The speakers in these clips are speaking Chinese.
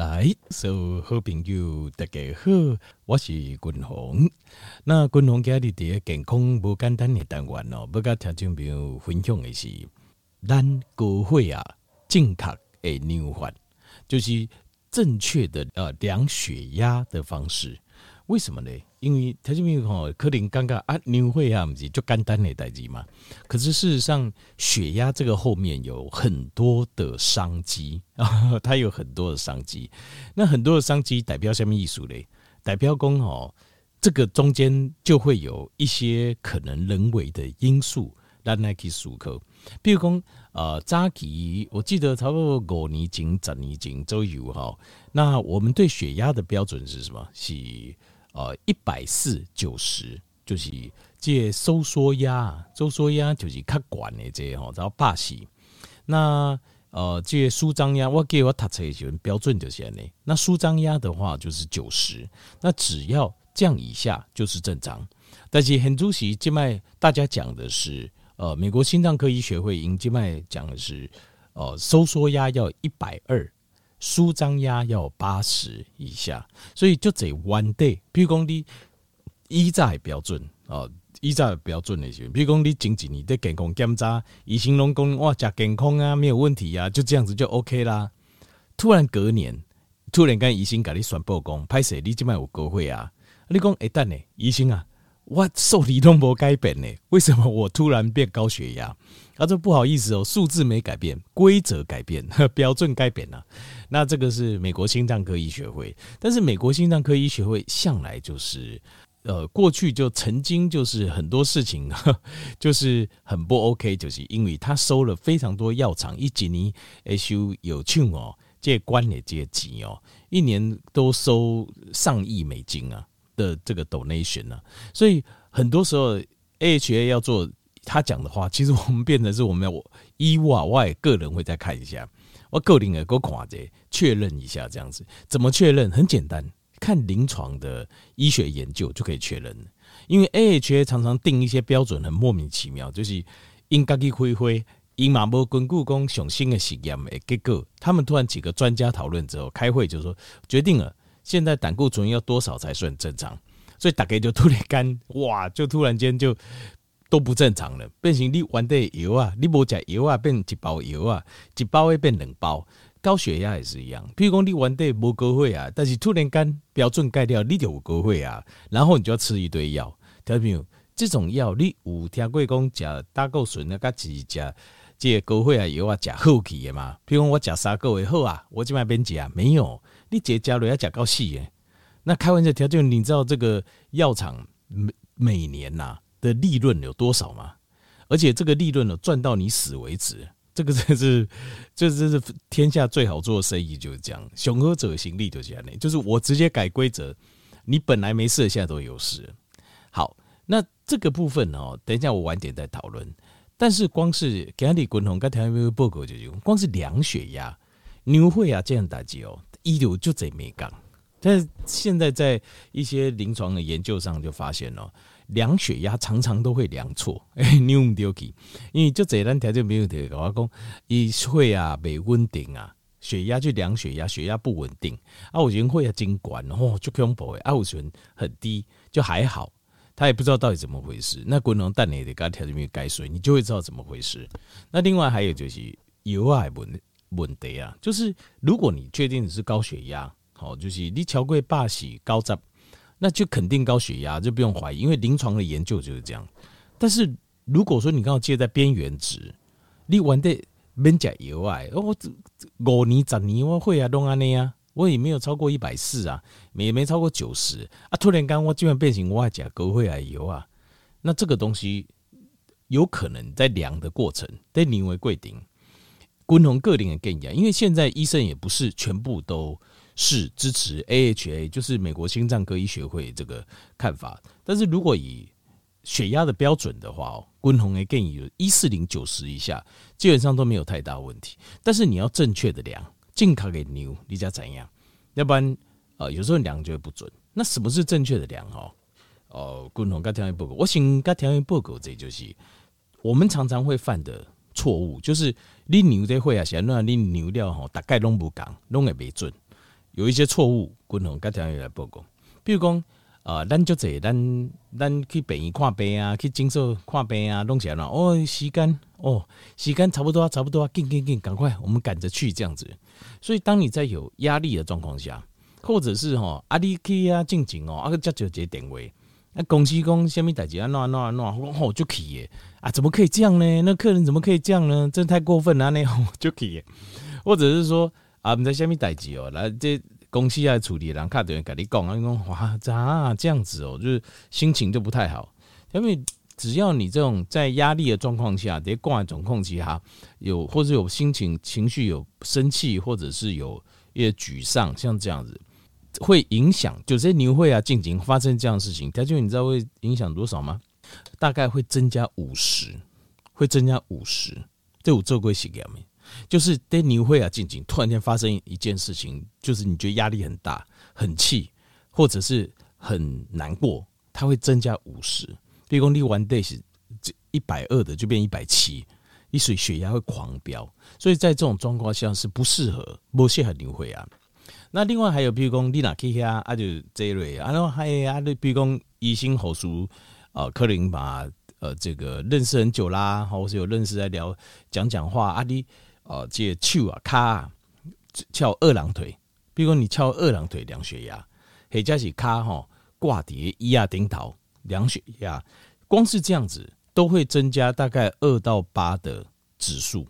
来，所有好朋友大家好，我是君鸿。那君鸿今日伫健康无简单的单元哦，要甲听众朋友分享的是，咱高血压正确的量法，就是正确的呃量血压的方式。为什么呢？因为听众朋友吼，可能刚刚啊，量血压不是就简单的代志嘛。可是事实上，血压这个后面有很多的商机啊，它有很多的商机。那很多的商机代表什么意思嘞？代表讲哦，这个中间就会有一些可能人为的因素让那去思考。比如讲，呃，早期我记得差不多五年前、十年前都有哈。那我们对血压的标准是什么？是呃，一百四九十就是这收缩压，收缩压就是较管的这吼，然后八十。那呃，这舒张压，我给我读册的时候标准就是安尼。那舒张压的话就是九十，那只要降以下就是正常。但是很主席，今麦大家讲的是，呃，美国心脏科医学会因今麦讲的是，呃，收缩压要一百二。舒张压要八十以下，所以就这 one day，比如讲你依照标准哦，依照标准那些，比如讲你前几年的健康检查，医生拢讲哇，食健康啊，没有问题啊，就这样子就 OK 啦。突然隔年，突然间医生给你宣布讲，歹势你即摆有高血压，你讲哎等呢，医生啊，我受体都无改变呢，为什么我突然变高血压？他说不好意思哦，数字没改变，规则改变，标准改变了。那这个是美国心脏科医学会，但是美国心脏科医学会向来就是，呃，过去就曾经就是很多事情 就是很不 OK，就是因为他收了非常多药厂，一几年收有券哦，这关的这些钱哦，一年都收上亿美金啊的这个 donation 啊，所以很多时候 AHA 要做。他讲的话，其实我们变成是我们要我以我我也个人会再看一下，我个人也够看着确认一下这样子。怎么确认？很简单，看临床的医学研究就可以确认。因为 AHA 常常定一些标准很莫名其妙，就是应该去灰灰，因马波根故宫上新的实验诶，结果他们突然几个专家讨论之后开会就说决定了，现在胆固醇要多少才算正常？所以大概就突然间 哇，就突然间就。都不正常了，变成你玩的油啊，你无食油啊，变一包油啊，一包会变两包。高血压也是一样，譬如讲你玩的无高血压，但是突然间标准改掉，你就有高血压，然后你就要吃一堆药。听到没有？这种药你有听过讲食胆固醇啊，甲是食这高血压油啊，食好去的嘛？譬如讲我食三个月好啊，我这边变食啊，没有，你这加了要食到死诶。那开玩笑，条件你知道这个药厂每每年呐、的利润有多少吗？而且这个利润呢，赚到你死为止，这个真是，这这是天下最好做的生意，就是这样。雄厚者行利就这样，就是我直接改规则，你本来没事，现在都有事。好，那这个部分哦，等一下我晚点再讨论。但是光是给你滚筒跟台湾报告就用，光是量血压、牛会啊这样打击哦，医疗就贼没讲。但是现在在一些临床的研究上就发现了。量血压常常都会量错，哎，你唔对去，因为就这单条件没有得跟我讲，伊血啊没稳定啊，血压去量血压，血压不稳定啊，有时会啊经管哦，就恐怖诶，啊，有时很低就还好，他也不知道到底怎么回事。那滚龙蛋你得给他条件没有改水，你就会知道怎么回事。那另外还有就是油啊问问题啊，就是如果你确定你是高血压，好，就是你超过八十高十。那就肯定高血压，就不用怀疑，因为临床的研究就是这样。但是如果说你刚好介在边缘值，你玩的免加油啊，我五年、十年我会啊，弄安尼啊，我也没有超过一百四啊，也没超过九十啊，突然间我居然变成我加高会啊油啊，那这个东西有可能在量的过程得认为规定，均衡个人的建议，因为现在医生也不是全部都。是支持 AHA，就是美国心脏科医学会这个看法。但是如果以血压的标准的话哦，均衡的建议一四零九十以下，基本上都没有太大问题。但是你要正确的量，健康给牛，你家怎样？要不然呃，有时候量就会不准。那什么是正确的量？哦，哦，均衡跟条件报告，我想跟条件报告，这就是我们常常会犯的错误，就是你牛的会啊，想让你牛料吼大概拢不讲，拢也没准。有一些错误，滚红该条也来报告。比如讲，呃，咱就这，咱咱去病院看病啊，去诊所看病啊，弄起来了。哦，时间哦，时间差不多，差不多，紧紧紧，赶快，我们赶着去这样子。所以，当你在有压力的状况下，或者是吼，阿里 K 啊，静静哦，阿个叫就接电话，那公司讲什么代志啊，那那那，我就去耶啊，怎么可以这样呢？那客人怎么可以这样呢？真太过分了，那就可以，或者是说啊，你在下面代志哦，来这公司要处理，然后卡等于跟你讲啊，你讲哇咋这样子哦，就是心情就不太好，因为只要你这种在压力的状况下，得挂总控其他有或者有心情情绪有生气，或者是有一些沮丧，像这样子。会影响，就这些牛会啊，近景发生这样的事情，它就你知道会影响多少吗？大概会增加五十，会增加五十。这我做过实验，就是在牛会啊，近景突然间发生一件事情，就是你觉得压力很大、很气，或者是很难过，它会增加五十。比如说你玩 day 是一百二的，就变一百七，你水血压会狂飙，所以在这种状况下是不适合，不适合牛会啊。那另外还有，比如讲你哪去啊，啊就这一类，啊，然后还有啊，比如讲医生好书，呃，可能把呃这个认识很久啦，或是有认识在聊讲讲话，啊你呃这个手啊卡翘二郎腿，比如讲你翘二郎腿量血压，或者是卡哈挂碟一压顶头量血压，光是这样子都会增加大概二到八的指数，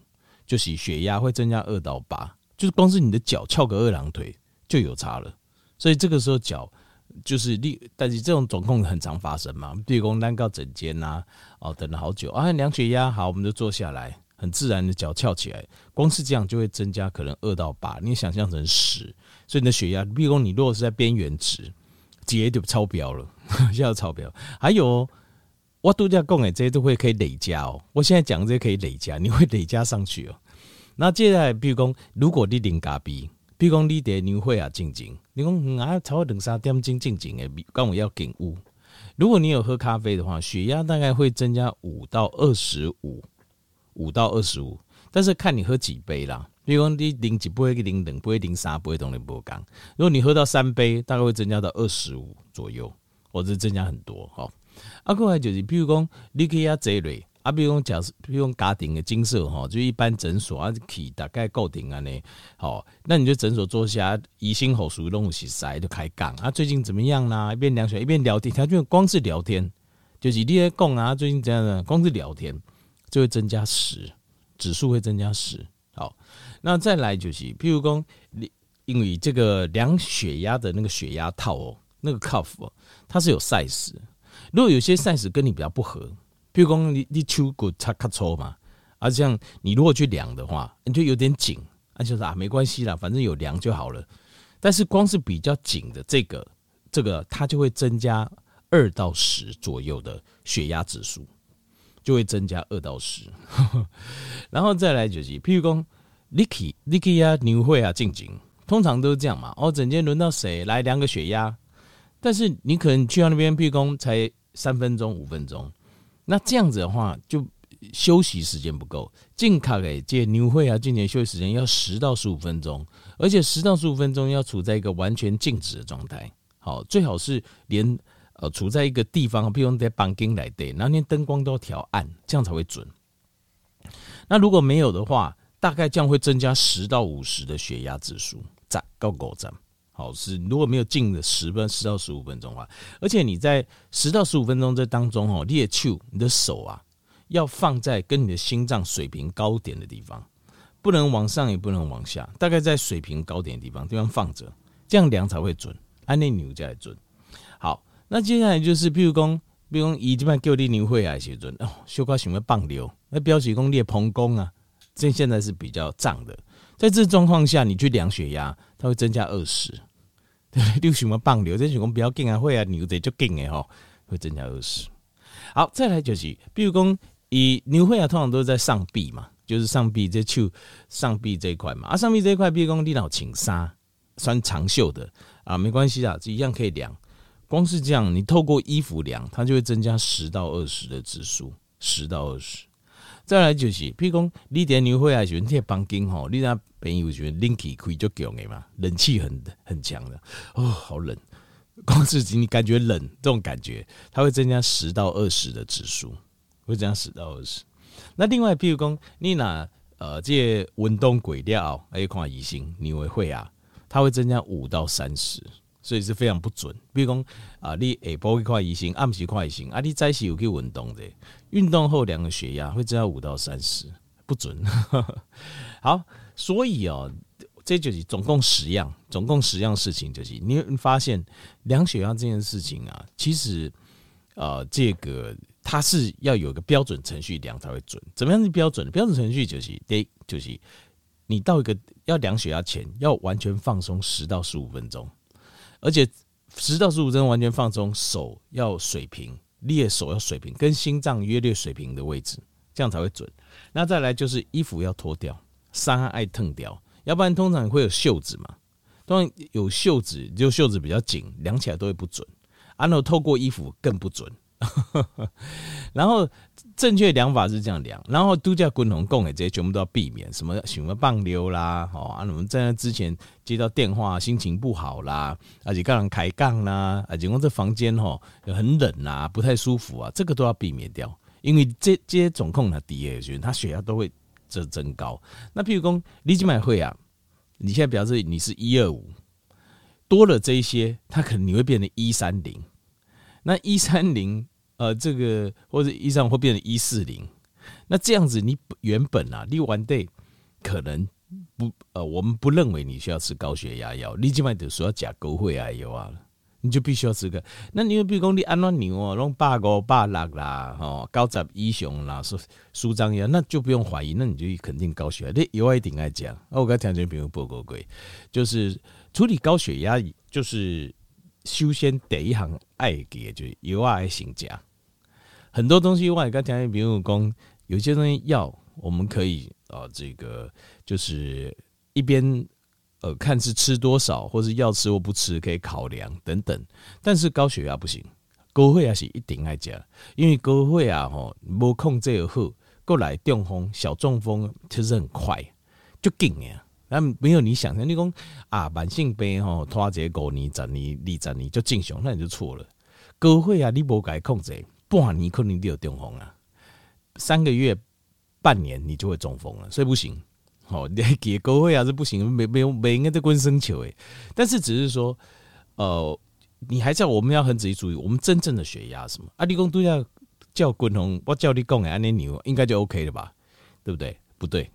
就是血压会增加二到八，就是光是你的脚翘个二郎腿。就有差了，所以这个时候脚就是力，但是这种总控很常发生嘛。比如说单靠诊间呐，哦，等了好久啊，量血压好，我们就坐下来，很自然的脚翘起来，光是这样就会增加可能二到八，你想象成十，所以你的血压，比如说你如果是在边缘值，直接就超标了，现在超标。还有我度假讲的这些都会可以累加哦，我现在讲这些可以累加，你会累加上去哦。那接下来，比如说如果你零咖啡。比如讲，你的牛会啊，静静，你讲嗯啊，超过两三点钟静静的，刚我要紧雾。如果你有喝咖啡的话，血压大概会增加五到二十五，五到二十五，但是看你喝几杯啦。比如讲，你零几杯，零两杯，零三杯都能不讲。如果你喝到三杯，大概会增加到二十五左右，或者增加很多。好，啊，过来就是，比如讲，你可以啊这类。啊，比如讲，假设比如讲家庭的金色哈，就一般诊所啊，去大概固定安呢，好，那你就诊所坐下，医心好熟东西塞就开讲啊，最近怎么样呢？一边量血一边聊天，他就光是聊天，就是你在讲啊，最近怎样的，光是聊天就会增加十，指数会增加十。好，那再来就是，譬如讲，你因为这个量血压的那个血压套哦，那个 cuff，它是有 size，如果有些 size 跟你比较不合。比如讲，你你手骨擦卡粗嘛，啊，像你如果去量的话，你就有点紧，啊，就是啊，没关系啦，反正有量就好了。但是光是比较紧的这个，这个它就会增加二到十左右的血压指数，就会增加二到十。然后再来就是，譬如讲，Licky Licky 啊，牛会啊，静静，通常都是这样嘛。哦，整天轮到谁来量个血压？但是你可能去到那边，譬如讲才三分钟、五分钟。那这样子的话，就休息时间不够。进卡给借牛会啊，今年休息时间要十到十五分钟，而且十到十五分钟要处在一个完全静止的状态。好，最好是连呃处在一个地方，比如在房间来对，然后连灯光都要调暗，这样才会准。那如果没有的话，大概这样会增加十到五十的血压指数，在高高站。好，是如果没有静的十分十到十五分钟的话，而且你在十到十五分钟这当中哦，你的手你的手啊，要放在跟你的心脏水平高点的地方，不能往上也不能往下，大概在水平高点的地方地方放着，这样量才会准，按那牛才准。好，那接下来就是，譬如讲，比如讲，以这边叫你牛会啊时阵哦，小可想要放流，那表示讲你的膀胱啊，这现在是比较胀的，在这状况下，你去量血压，它会增加二十。对，你什么棒流？这是讲比较紧啊，会啊，牛仔就紧的吼，会增加二十。好，再来就是，比如讲，以牛会啊，通常都是在上臂嘛，就是上臂这手上臂这一块嘛。啊，上臂这一块，比如讲你老穿纱穿长袖的啊，没关系啊，这一样可以量。光是这样，你透过衣服量，它就会增加十到二十的指数，十到二十。再来就是，譬如讲你点牛会啊，喜欢贴房间吼，你那朋友喜欢冷气开就强的嘛，冷气很很强的哦，好冷，光是你感觉冷这种感觉，它会增加十到二十的指数，会增加十到二十。那另外，譬如讲你拿呃这些温动轨料，还有看医生，你会会啊，它会增加五到三十。所以是非常不准。比如讲啊，你下晡去看医生，暗时看医生，啊，你早起有去运动的，运动后量个血压会增加五到三十，不准。好，所以哦，这就是总共十样，总共十样事情，就是你会发现量血压这件事情啊，其实呃，这个它是要有个标准程序量才会准。怎么样是标准？标准程序就是得就是你到一个要量血压前，要完全放松十到十五分钟。而且十到十五针完全放松，手要水平，捏手要水平，跟心脏约略水平的位置，这样才会准。那再来就是衣服要脱掉，衫爱褪掉，要不然通常会有袖子嘛。通常有袖子，就袖子比较紧，量起来都会不准。然后透过衣服更不准。然后正确量法是这样量，然后度假滚筒供给这些全部都要避免什么什么棒溜啦，哦啊，我们在那之前接到电话心情不好啦，而且刚刚开杠啦，而且我这房间吼很冷啊，不太舒服啊，这个都要避免掉，因为这这些总控的低的时候，他血压都会增增高。那譬如说你去买会啊，你现在表示你是一二五，多了这一些，他可能你会变成一三零，那一三零。呃，这个或者一上会变成一四零，那这样子你原本啊，你完 day 可能不呃，我们不认为你需要吃高血压药，你起码得说要甲沟会癌药啊，你就必须要吃个。那你又比如讲你安怎牛哦，弄八五八六啦，哦高十以上啦，舒舒张药，那就不用怀疑，那你就肯定高血压。你有一定爱讲，我刚听见朋友报告过，就是处理高血压，就是首先第一行爱给就是有爱性加。很多东西，我刚才比如讲，有些东西药我们可以啊，这个就是一边呃看是吃多少，或是要吃或不吃，可以考量等等。但是高血压不行，高血压是一定爱加，因为高血压吼无控制好，过来中风、小中风其实很快就紧呀。那没有你想象，你讲啊慢性病吼拖这五年、十年、二十年就正常，那你就错了。高血压你无该控制。半年可能就有中风啊，三个月、半年你就会中风了，所以不行。好，你给高会啊是不行，没没有没应该在滚生球诶。但是只是说，呃，你还是要我们要很仔细注意，我们真正的血压什么？啊，你讲都要叫滚红，我叫你讲哎，那你应该就 OK 了吧？对不对？不对，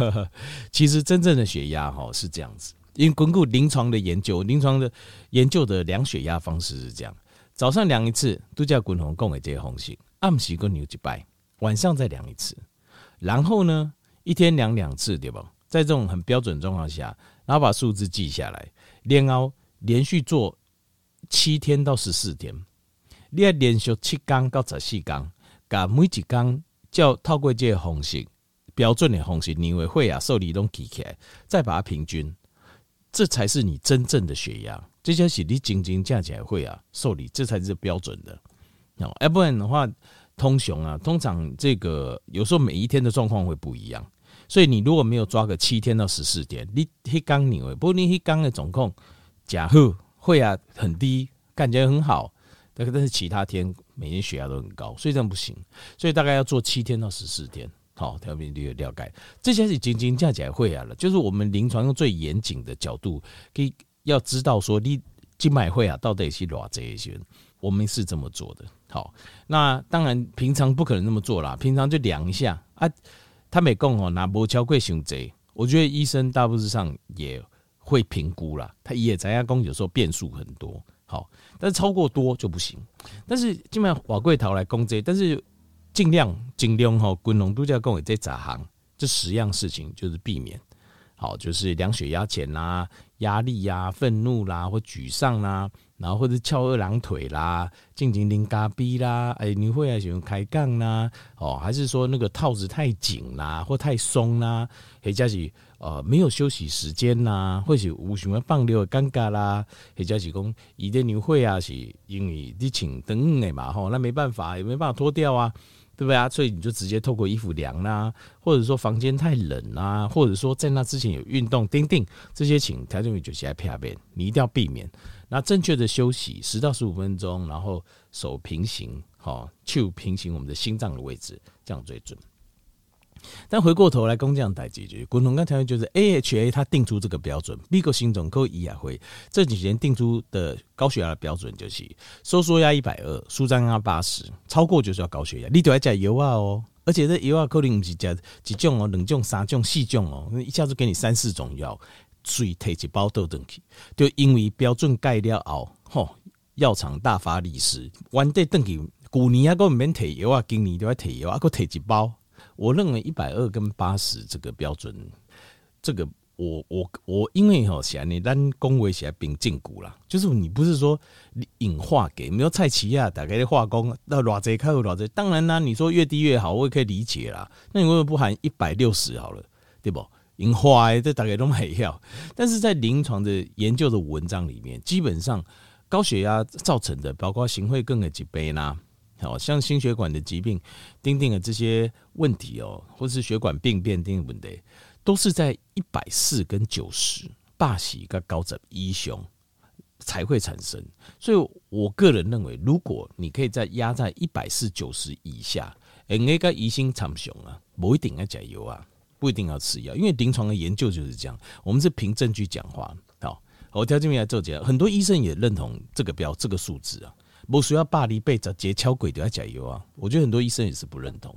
其实真正的血压哈是这样子，因为根据临床的研究，临床的研究的量血压方式是这样。早上量一次，都叫滚红共给这些红心，暗时个牛一拜，晚上再量一次，然后呢，一天量两次，对不？在这种很标准状况下，然后把数字记下来，然后连续做七天到十四天，你要连续七天到十四天，把每一天叫透过这个红心标准的红心，你会会啊受力都记起来，再把它平均，这才是你真正的血压。这些是你真真正正会啊受理，这才是标准的。哦，要不然的话，通常啊，通常这个有时候每一天的状况会不一样，所以你如果没有抓个七天到十四天，你一刚你会，不过你一刚的总控假贺会啊很低，感觉很好，但是其他天每天血压都很高，所以这样不行。所以大概要做七天到十四天，好，调频率了解。这些是真真正正会啊了，就是我们临床用最严谨的角度可以。要知道说你静脉会啊，到底是偌这一些，我们是这么做的。好，那当然平常不可能那么做啦，平常就量一下啊。他没讲哦，拿波超贵胸贼，我觉得医生大部分上也会评估啦。他也在家工有时候变数很多，好，但是超过多就不行。但是基本上瓦贵头来攻这，但是尽量尽量哈，滚龙度假工也在咋行，这十样事情就是避免。好，就是量血压前啦，压力呀、愤怒啦，或沮丧啦，然后或者翘二郎腿啦，进行零嘎逼啦，哎，你会啊喜欢开杠啦，哦，还是说那个套子太紧啦，或太松啦，或者是呃没有休息时间呐，或是无什么放流的尴尬啦，或者是讲一点你会啊是因为你请等的嘛，吼，那没办法，也没办法脱掉啊。对不对啊？所以你就直接透过衣服凉啦，或者说房间太冷啦，或者说在那之前有运动，叮叮这些请调整为就是在偏边，你一定要避免。那正确的休息十到十五分钟，然后手平行，好，就平行我们的心脏的位置，这样最准。但回过头来，工匠代解决，共同刚条件就是 AHA 它定出这个标准，美国心脏科医学会这几年定出的高血压的标准就是收缩压一百二，舒张压八十，超过就是要高血压。你都要加油啊哦，而且这油啊可能不是加几种哦，两种、三种、四种哦，一下子给你三四种药，所以提一包倒转去，就因为标准改了后，吼，药厂大发利市，完得等去，旧年啊个免提油啊，今年都要提油啊，个提一包。我认为一百二跟八十这个标准，这个我我我因为吼写你单恭维写并进股啦，就是你不是说你硬化给，没有蔡奇啊，大概的化工那偌济开有偌济，当然啦，你说越低越好，我也可以理解啦。那你为什么不含一百六十好了，对不？引化这大概都没要，但是在临床的研究的文章里面，基本上高血压造成的，包括行会更的几倍啦。好像心血管的疾病，丁丁的这些问题哦，或是血管病变丁问题，都是在一百四跟九十，霸喜跟高枕一雄才会产生。所以我个人认为，如果你可以在压在一百四九十以下，应该疑心长雄啊，不一定要加油啊，不一定要吃药，因为临床的研究就是这样，我们是凭证据讲话。好，我挑这边来做结，很多医生也认同这个标这个数字啊。不需要巴黎被找节敲鬼都要加油啊！我觉得很多医生也是不认同，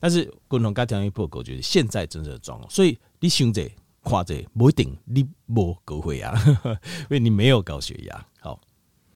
但是共同家庭医报告觉得现在真的状况，所以你想者、看者，不一定你无高血压，因为你没有高血压。好，